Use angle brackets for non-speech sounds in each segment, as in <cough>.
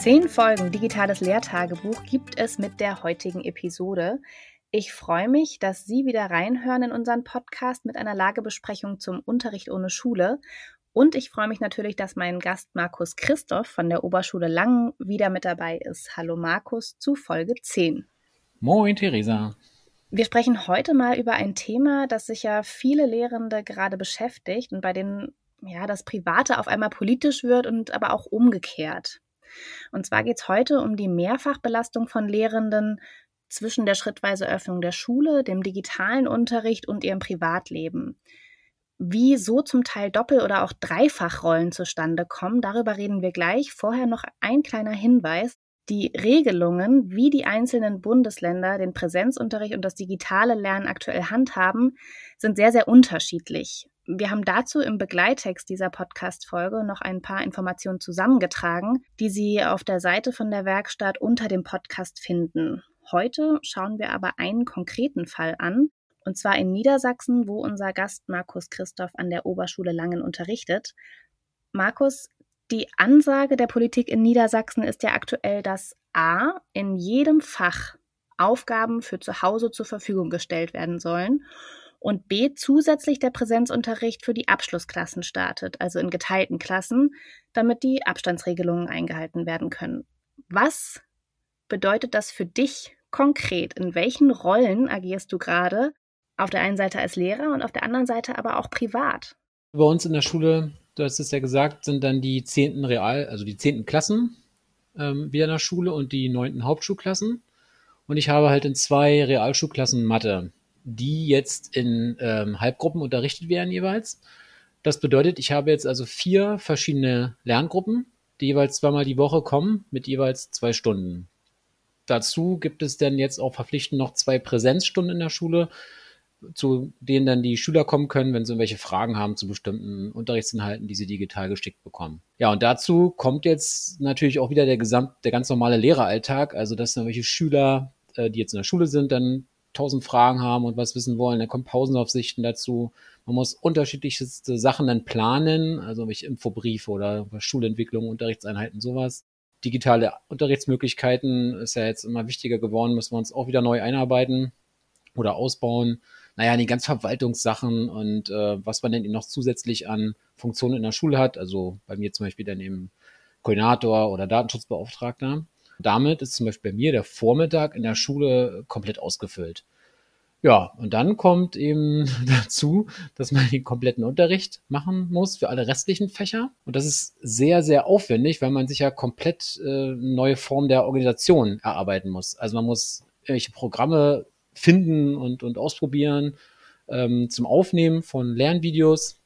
Zehn Folgen Digitales Lehrtagebuch gibt es mit der heutigen Episode. Ich freue mich, dass Sie wieder reinhören in unseren Podcast mit einer Lagebesprechung zum Unterricht ohne Schule. Und ich freue mich natürlich, dass mein Gast Markus Christoph von der Oberschule Langen wieder mit dabei ist. Hallo Markus zu Folge 10. Moin, Theresa. Wir sprechen heute mal über ein Thema, das sich ja viele Lehrende gerade beschäftigt und bei denen ja das Private auf einmal politisch wird und aber auch umgekehrt. Und zwar geht es heute um die Mehrfachbelastung von Lehrenden zwischen der schrittweise Öffnung der Schule, dem digitalen Unterricht und ihrem Privatleben. Wie so zum Teil Doppel- oder auch Dreifachrollen zustande kommen, darüber reden wir gleich. Vorher noch ein kleiner Hinweis. Die Regelungen, wie die einzelnen Bundesländer den Präsenzunterricht und das digitale Lernen aktuell handhaben, sind sehr, sehr unterschiedlich. Wir haben dazu im Begleittext dieser Podcast-Folge noch ein paar Informationen zusammengetragen, die Sie auf der Seite von der Werkstatt unter dem Podcast finden. Heute schauen wir aber einen konkreten Fall an, und zwar in Niedersachsen, wo unser Gast Markus Christoph an der Oberschule Langen unterrichtet. Markus, die Ansage der Politik in Niedersachsen ist ja aktuell, dass A in jedem Fach Aufgaben für zu Hause zur Verfügung gestellt werden sollen und B zusätzlich der Präsenzunterricht für die Abschlussklassen startet, also in geteilten Klassen, damit die Abstandsregelungen eingehalten werden können. Was bedeutet das für dich konkret? In welchen Rollen agierst du gerade? Auf der einen Seite als Lehrer und auf der anderen Seite aber auch privat. Bei uns in der Schule, du hast es ja gesagt, sind dann die zehnten Real, also die zehnten Klassen ähm, wieder in der Schule und die neunten Hauptschulklassen. Und ich habe halt in zwei Realschulklassen Mathe die jetzt in ähm, Halbgruppen unterrichtet werden jeweils. Das bedeutet, ich habe jetzt also vier verschiedene Lerngruppen, die jeweils zweimal die Woche kommen mit jeweils zwei Stunden. Dazu gibt es dann jetzt auch verpflichtend noch zwei Präsenzstunden in der Schule, zu denen dann die Schüler kommen können, wenn sie irgendwelche Fragen haben zu bestimmten Unterrichtsinhalten, die sie digital geschickt bekommen. Ja, und dazu kommt jetzt natürlich auch wieder der gesamt, der ganz normale Lehreralltag, also dass irgendwelche Schüler, äh, die jetzt in der Schule sind, dann tausend Fragen haben und was wissen wollen. Dann kommen Pausenaufsichten dazu. Man muss unterschiedlichste Sachen dann planen, also welche Infobriefe oder Schulentwicklung, Unterrichtseinheiten, sowas. Digitale Unterrichtsmöglichkeiten ist ja jetzt immer wichtiger geworden, müssen wir uns auch wieder neu einarbeiten oder ausbauen. Naja, die ganzen Verwaltungssachen und äh, was man denn noch zusätzlich an Funktionen in der Schule hat. Also bei mir zum Beispiel dann eben Koordinator oder Datenschutzbeauftragter. Damit ist zum Beispiel bei mir der Vormittag in der Schule komplett ausgefüllt. Ja, und dann kommt eben <laughs> dazu, dass man den kompletten Unterricht machen muss für alle restlichen Fächer. Und das ist sehr, sehr aufwendig, weil man sich ja komplett äh, neue Form der Organisation erarbeiten muss. Also man muss irgendwelche Programme finden und, und ausprobieren ähm, zum Aufnehmen von Lernvideos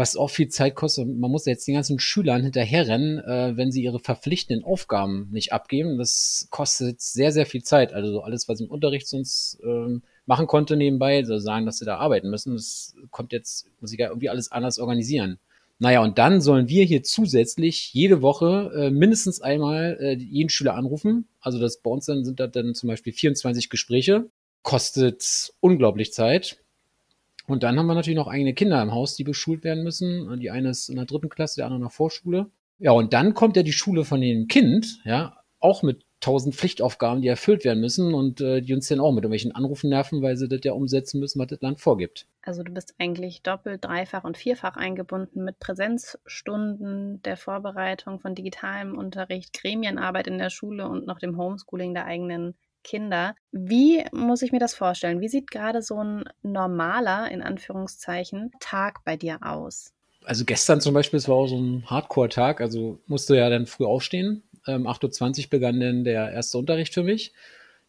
was auch viel Zeit kostet. Man muss jetzt den ganzen Schülern hinterherrennen, äh, wenn sie ihre verpflichtenden Aufgaben nicht abgeben. Das kostet sehr, sehr viel Zeit. Also alles, was im Unterricht sonst ähm, machen konnte nebenbei, also sagen, dass sie da arbeiten müssen, das kommt jetzt, muss ich ja irgendwie alles anders organisieren. Naja, und dann sollen wir hier zusätzlich jede Woche äh, mindestens einmal äh, jeden Schüler anrufen. Also das bei uns dann sind da dann zum Beispiel 24 Gespräche. Kostet unglaublich Zeit. Und dann haben wir natürlich noch eigene Kinder im Haus, die beschult werden müssen. Die eine ist in der dritten Klasse, der andere in der Vorschule. Ja, und dann kommt ja die Schule von dem Kind, ja, auch mit tausend Pflichtaufgaben, die erfüllt werden müssen und äh, die uns dann auch mit irgendwelchen Anrufen nerven, weil sie das ja umsetzen müssen, was das Land vorgibt. Also du bist eigentlich doppelt, dreifach und vierfach eingebunden mit Präsenzstunden, der Vorbereitung von digitalem Unterricht, Gremienarbeit in der Schule und noch dem Homeschooling der eigenen Kinder. Wie muss ich mir das vorstellen? Wie sieht gerade so ein normaler, in Anführungszeichen, Tag bei dir aus? Also gestern zum Beispiel, es war auch so ein Hardcore-Tag, also musste ja dann früh aufstehen. Ähm, 8.20 Uhr begann dann der erste Unterricht für mich.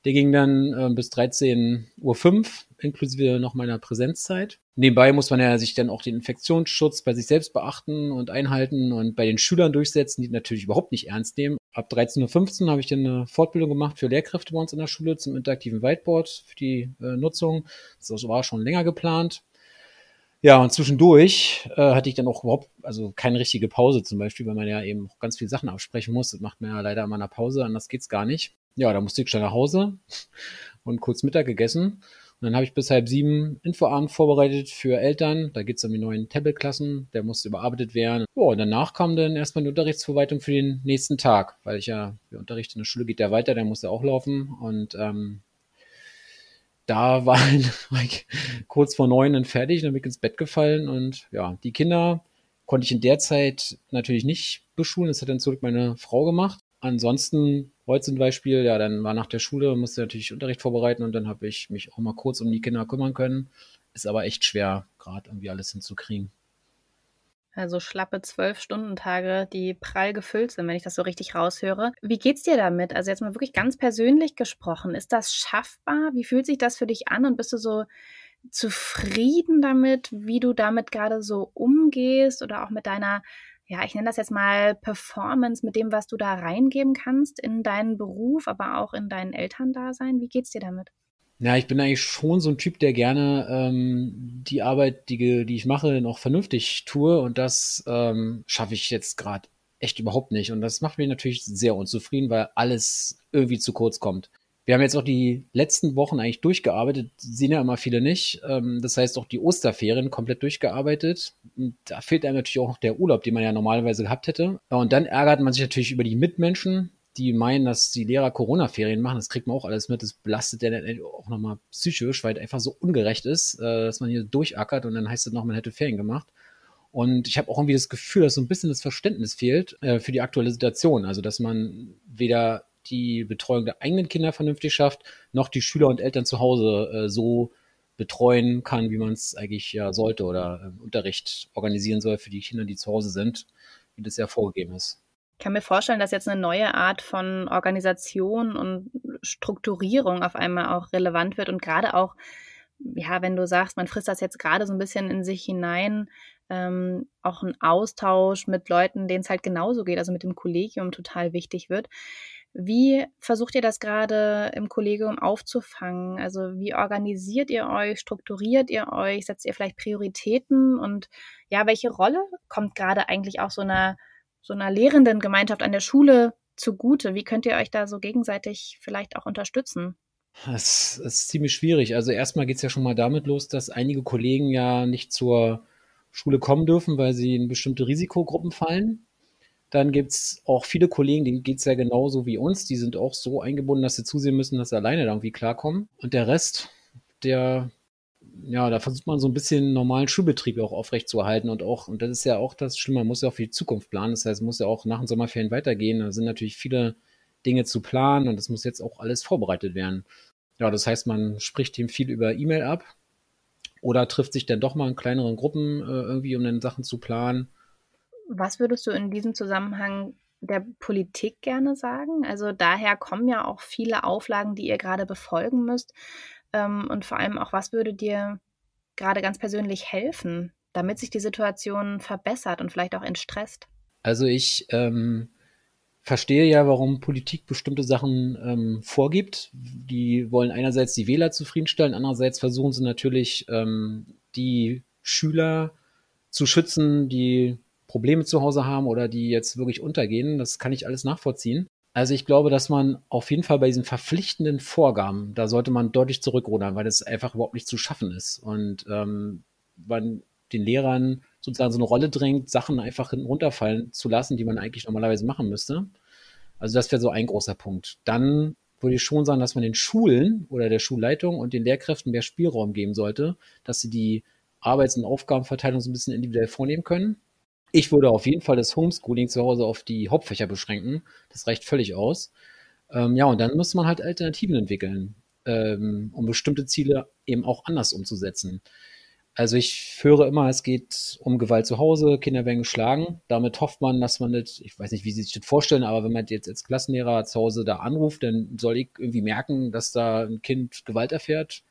Der ging dann äh, bis 13.05 Uhr, inklusive noch meiner Präsenzzeit. Nebenbei muss man ja sich dann auch den Infektionsschutz bei sich selbst beachten und einhalten und bei den Schülern durchsetzen, die natürlich überhaupt nicht ernst nehmen. Ab 13.15 Uhr habe ich dann eine Fortbildung gemacht für Lehrkräfte bei uns in der Schule zum interaktiven Whiteboard für die äh, Nutzung. Das war schon länger geplant. Ja, und zwischendurch äh, hatte ich dann auch überhaupt, also keine richtige Pause zum Beispiel, weil man ja eben ganz viele Sachen absprechen muss. Das macht man ja leider in meiner Pause, anders geht's gar nicht. Ja, da musste ich schon nach Hause und kurz Mittag gegessen Und dann habe ich bis halb sieben Infoabend vorbereitet für Eltern. Da geht es um die neuen Tablet-Klassen. Der musste überarbeitet werden. Ja, und danach kam dann erstmal die Unterrichtsverwaltung für den nächsten Tag, weil ich ja, der Unterricht in der Schule geht ja weiter, der musste auch laufen. Und ähm, da <laughs> war ich kurz vor neun dann fertig, dann bin ich ins Bett gefallen und ja, die Kinder konnte ich in der Zeit natürlich nicht beschulen. Das hat dann zurück meine Frau gemacht. Ansonsten, heute zum Beispiel, ja, dann war nach der Schule, musste natürlich Unterricht vorbereiten und dann habe ich mich auch mal kurz um die Kinder kümmern können. Ist aber echt schwer, gerade irgendwie alles hinzukriegen. Also schlappe zwölf Stundentage, die prall gefüllt sind, wenn ich das so richtig raushöre. Wie geht's dir damit? Also jetzt mal wirklich ganz persönlich gesprochen. Ist das schaffbar? Wie fühlt sich das für dich an? Und bist du so zufrieden damit, wie du damit gerade so umgehst oder auch mit deiner ja, ich nenne das jetzt mal Performance mit dem, was du da reingeben kannst in deinen Beruf, aber auch in dein Elterndasein. Wie geht's dir damit? Ja, ich bin eigentlich schon so ein Typ, der gerne ähm, die Arbeit, die, die ich mache, noch vernünftig tue und das ähm, schaffe ich jetzt gerade echt überhaupt nicht. Und das macht mich natürlich sehr unzufrieden, weil alles irgendwie zu kurz kommt. Wir haben jetzt auch die letzten Wochen eigentlich durchgearbeitet, sehen ja immer viele nicht. Ähm, das heißt auch die Osterferien komplett durchgearbeitet. Und da fehlt einem natürlich auch noch der Urlaub, den man ja normalerweise gehabt hätte. Und dann ärgert man sich natürlich über die Mitmenschen, die meinen, dass die Lehrer Corona-Ferien machen. Das kriegt man auch alles mit. Das belastet der dann auch nochmal psychisch, weil es einfach so ungerecht ist, äh, dass man hier durchackert und dann heißt es noch, man hätte Ferien gemacht. Und ich habe auch irgendwie das Gefühl, dass so ein bisschen das Verständnis fehlt äh, für die aktuelle Situation. Also, dass man weder die Betreuung der eigenen Kinder vernünftig schafft, noch die Schüler und Eltern zu Hause äh, so betreuen kann, wie man es eigentlich ja sollte oder äh, Unterricht organisieren soll für die Kinder, die zu Hause sind, wie das ja vorgegeben ist. Ich kann mir vorstellen, dass jetzt eine neue Art von Organisation und Strukturierung auf einmal auch relevant wird und gerade auch, ja, wenn du sagst, man frisst das jetzt gerade so ein bisschen in sich hinein, ähm, auch ein Austausch mit Leuten, denen es halt genauso geht, also mit dem Kollegium total wichtig wird. Wie versucht ihr das gerade im Kollegium aufzufangen? Also wie organisiert ihr euch, strukturiert ihr euch, setzt ihr vielleicht Prioritäten und ja, welche Rolle kommt gerade eigentlich auch so einer, so einer Lehrendengemeinschaft an der Schule zugute? Wie könnt ihr euch da so gegenseitig vielleicht auch unterstützen? Das ist ziemlich schwierig. Also erstmal geht es ja schon mal damit los, dass einige Kollegen ja nicht zur Schule kommen dürfen, weil sie in bestimmte Risikogruppen fallen. Dann gibt es auch viele Kollegen, denen geht es ja genauso wie uns. Die sind auch so eingebunden, dass sie zusehen müssen, dass sie alleine da irgendwie klarkommen. Und der Rest, der, ja, da versucht man so ein bisschen normalen Schulbetrieb auch aufrechtzuerhalten und auch, und das ist ja auch das Schlimme, man muss ja auch für die Zukunft planen. Das heißt, muss ja auch nach den Sommerferien weitergehen. Da sind natürlich viele Dinge zu planen und das muss jetzt auch alles vorbereitet werden. Ja, das heißt, man spricht ihm viel über E-Mail ab oder trifft sich dann doch mal in kleineren Gruppen äh, irgendwie, um dann Sachen zu planen. Was würdest du in diesem Zusammenhang der Politik gerne sagen? Also daher kommen ja auch viele Auflagen, die ihr gerade befolgen müsst. Ähm, und vor allem auch, was würde dir gerade ganz persönlich helfen, damit sich die Situation verbessert und vielleicht auch entstresst? Also ich ähm, verstehe ja, warum Politik bestimmte Sachen ähm, vorgibt. Die wollen einerseits die Wähler zufriedenstellen, andererseits versuchen sie natürlich ähm, die Schüler zu schützen, die Probleme zu Hause haben oder die jetzt wirklich untergehen. Das kann ich alles nachvollziehen. Also ich glaube, dass man auf jeden Fall bei diesen verpflichtenden Vorgaben, da sollte man deutlich zurückrudern, weil das einfach überhaupt nicht zu schaffen ist. Und ähm, man den Lehrern sozusagen so eine Rolle drängt, Sachen einfach hinten runterfallen zu lassen, die man eigentlich normalerweise machen müsste. Also das wäre so ein großer Punkt. Dann würde ich schon sagen, dass man den Schulen oder der Schulleitung und den Lehrkräften mehr Spielraum geben sollte, dass sie die Arbeits- und Aufgabenverteilung so ein bisschen individuell vornehmen können. Ich würde auf jeden Fall das Homeschooling zu Hause auf die Hauptfächer beschränken. Das reicht völlig aus. Ähm, ja, und dann muss man halt Alternativen entwickeln, ähm, um bestimmte Ziele eben auch anders umzusetzen. Also ich höre immer, es geht um Gewalt zu Hause, Kinder werden geschlagen. Damit hofft man, dass man das, ich weiß nicht, wie Sie sich das vorstellen, aber wenn man jetzt als Klassenlehrer zu Hause da anruft, dann soll ich irgendwie merken, dass da ein Kind Gewalt erfährt.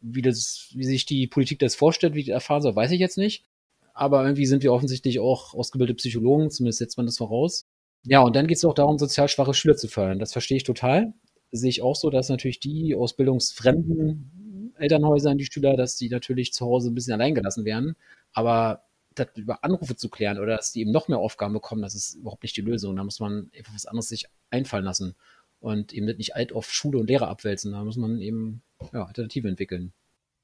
Wie, das, wie sich die Politik das vorstellt, wie das erfahren soll, weiß ich jetzt nicht aber irgendwie sind wir offensichtlich auch ausgebildete Psychologen, zumindest setzt man das voraus. Ja, und dann geht es auch darum, sozial schwache Schüler zu fördern. Das verstehe ich total. Sehe ich auch so, dass natürlich die aus bildungsfremden Elternhäusern, die Schüler, dass die natürlich zu Hause ein bisschen alleingelassen werden. Aber das über Anrufe zu klären oder dass die eben noch mehr Aufgaben bekommen, das ist überhaupt nicht die Lösung. Da muss man einfach was anderes sich einfallen lassen. und eben nicht alt auf Schule und Lehrer abwälzen. Da muss man eben ja, Alternative entwickeln.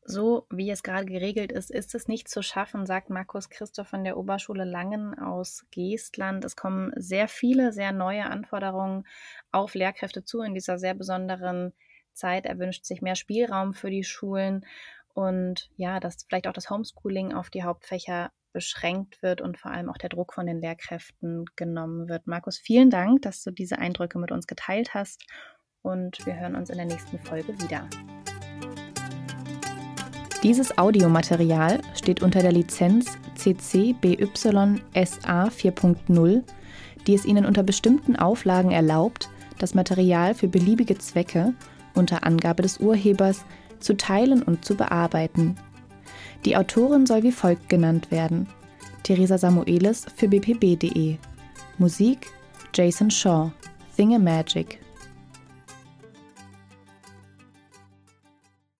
So wie es gerade geregelt ist, ist es nicht zu schaffen, sagt Markus Christoph von der Oberschule Langen aus Geestland. Es kommen sehr viele, sehr neue Anforderungen auf Lehrkräfte zu in dieser sehr besonderen Zeit. Er wünscht sich mehr Spielraum für die Schulen und ja, dass vielleicht auch das Homeschooling auf die Hauptfächer beschränkt wird und vor allem auch der Druck von den Lehrkräften genommen wird. Markus, vielen Dank, dass du diese Eindrücke mit uns geteilt hast und wir hören uns in der nächsten Folge wieder. Dieses Audiomaterial steht unter der Lizenz CC BY SA 4.0, die es Ihnen unter bestimmten Auflagen erlaubt, das Material für beliebige Zwecke unter Angabe des Urhebers zu teilen und zu bearbeiten. Die Autorin soll wie folgt genannt werden: Theresa Samuelis für bpb.de. Musik Jason Shaw, Thingammagic